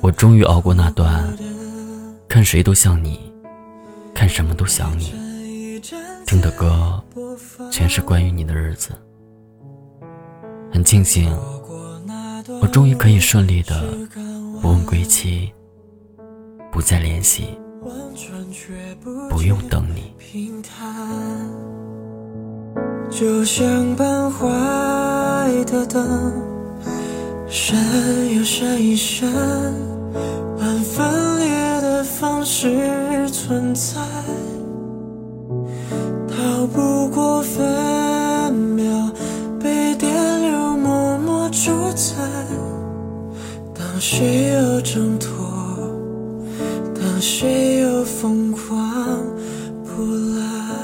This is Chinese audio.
我终于熬过那段看谁都像你，看什么都想你，听的歌全是关于你的日子。很庆幸，我终于可以顺利的不问归期，不再联系，不用等你。就像半坏的灯，闪又闪一闪半分裂的方式存在逃不过分秒被电流默默主宰当谁又挣脱当谁又疯狂不来。